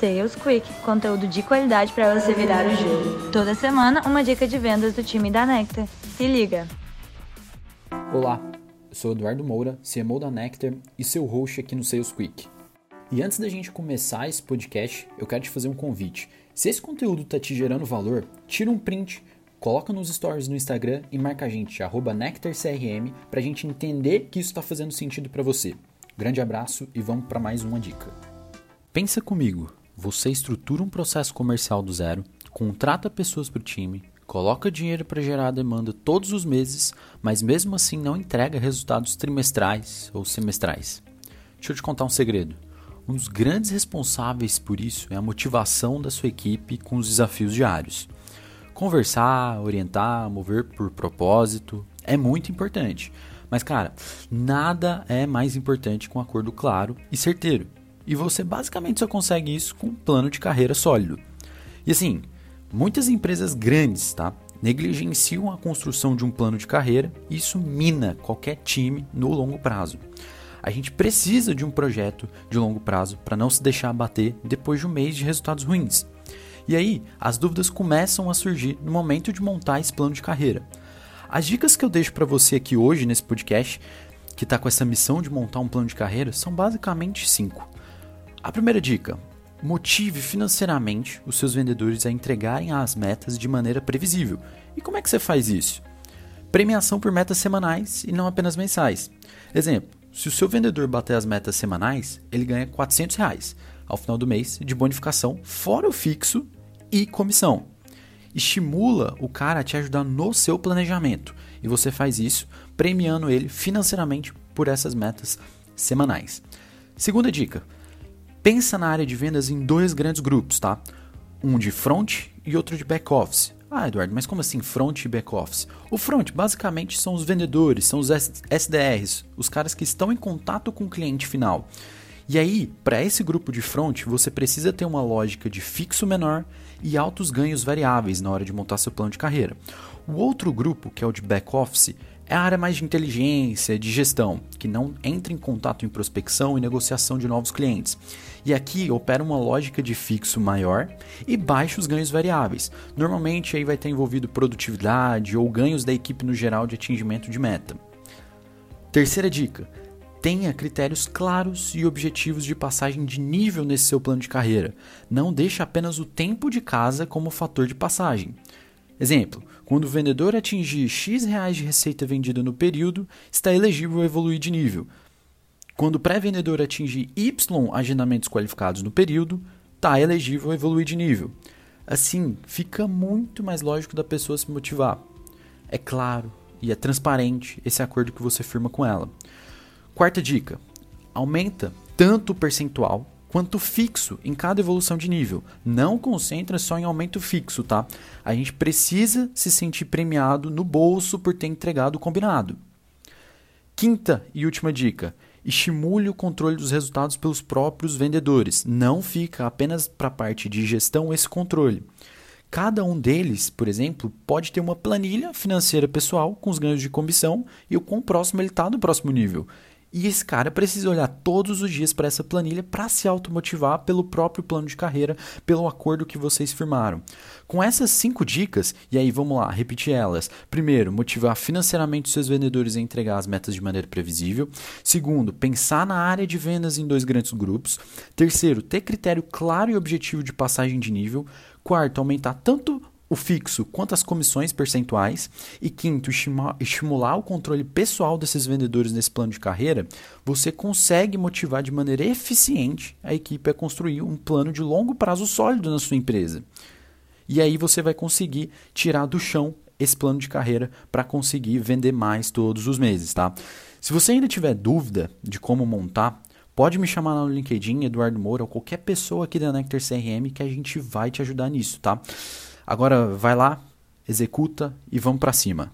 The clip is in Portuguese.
Sales Quick, conteúdo de qualidade para você virar o jogo. Toda semana, uma dica de vendas do time da Nectar. Se liga! Olá, eu sou Eduardo Moura, CMO da Nectar e seu host aqui no Sales Quick. E antes da gente começar esse podcast, eu quero te fazer um convite. Se esse conteúdo está te gerando valor, tira um print, coloca nos stories no Instagram e marca a gente, NectarCRM, para a gente entender que isso está fazendo sentido para você. Grande abraço e vamos para mais uma dica. Pensa comigo, você estrutura um processo comercial do zero, contrata pessoas para o time, coloca dinheiro para gerar demanda todos os meses, mas mesmo assim não entrega resultados trimestrais ou semestrais. Deixa eu te contar um segredo. Um dos grandes responsáveis por isso é a motivação da sua equipe com os desafios diários. Conversar, orientar, mover por propósito é muito importante. Mas, cara, nada é mais importante que um acordo claro e certeiro. E você basicamente só consegue isso com um plano de carreira sólido. E assim, muitas empresas grandes, tá? Negligenciam a construção de um plano de carreira e isso mina qualquer time no longo prazo. A gente precisa de um projeto de longo prazo para não se deixar abater depois de um mês de resultados ruins. E aí, as dúvidas começam a surgir no momento de montar esse plano de carreira. As dicas que eu deixo para você aqui hoje nesse podcast, que está com essa missão de montar um plano de carreira, são basicamente cinco. A primeira dica: motive financeiramente os seus vendedores a entregarem as metas de maneira previsível. E como é que você faz isso? Premiação por metas semanais e não apenas mensais. Exemplo: se o seu vendedor bater as metas semanais, ele ganha 400 reais ao final do mês de bonificação, fora o fixo e comissão. Estimula o cara a te ajudar no seu planejamento e você faz isso premiando ele financeiramente por essas metas semanais. Segunda dica: pensa na área de vendas em dois grandes grupos, tá? Um de front e outro de back office. Ah, Eduardo, mas como assim front e back office? O front basicamente são os vendedores, são os SDRs, os caras que estão em contato com o cliente final. E aí, para esse grupo de front, você precisa ter uma lógica de fixo menor e altos ganhos variáveis na hora de montar seu plano de carreira. O outro grupo, que é o de back office, é a área mais de inteligência, de gestão, que não entra em contato em prospecção e negociação de novos clientes. E aqui opera uma lógica de fixo maior e baixos ganhos variáveis. Normalmente aí vai ter envolvido produtividade ou ganhos da equipe no geral de atingimento de meta. Terceira dica: tenha critérios claros e objetivos de passagem de nível nesse seu plano de carreira. Não deixe apenas o tempo de casa como fator de passagem. Exemplo: quando o vendedor atingir X reais de receita vendida no período, está elegível a evoluir de nível. Quando o pré-vendedor atingir Y agendamentos qualificados no período, está elegível a evoluir de nível. Assim, fica muito mais lógico da pessoa se motivar. É claro e é transparente esse acordo que você firma com ela. Quarta dica: aumenta tanto o percentual quanto fixo em cada evolução de nível. Não concentra só em aumento fixo, tá? A gente precisa se sentir premiado no bolso por ter entregado o combinado. Quinta e última dica: estimule o controle dos resultados pelos próprios vendedores. Não fica apenas para a parte de gestão esse controle. Cada um deles, por exemplo, pode ter uma planilha financeira pessoal com os ganhos de comissão e o quão próximo ele está do próximo nível. E esse cara precisa olhar todos os dias para essa planilha para se automotivar pelo próprio plano de carreira, pelo acordo que vocês firmaram. Com essas cinco dicas, e aí vamos lá, repetir elas. Primeiro, motivar financeiramente seus vendedores a entregar as metas de maneira previsível. Segundo, pensar na área de vendas em dois grandes grupos. Terceiro, ter critério claro e objetivo de passagem de nível. Quarto, aumentar tanto o fixo quanto as comissões percentuais. E quinto, estimular o controle pessoal desses vendedores nesse plano de carreira, você consegue motivar de maneira eficiente a equipe a construir um plano de longo prazo sólido na sua empresa. E aí você vai conseguir tirar do chão esse plano de carreira para conseguir vender mais todos os meses, tá? Se você ainda tiver dúvida de como montar, pode me chamar lá no LinkedIn, Eduardo Moura, ou qualquer pessoa aqui da Nectar CRM que a gente vai te ajudar nisso, tá? Agora vai lá, executa e vamos para cima.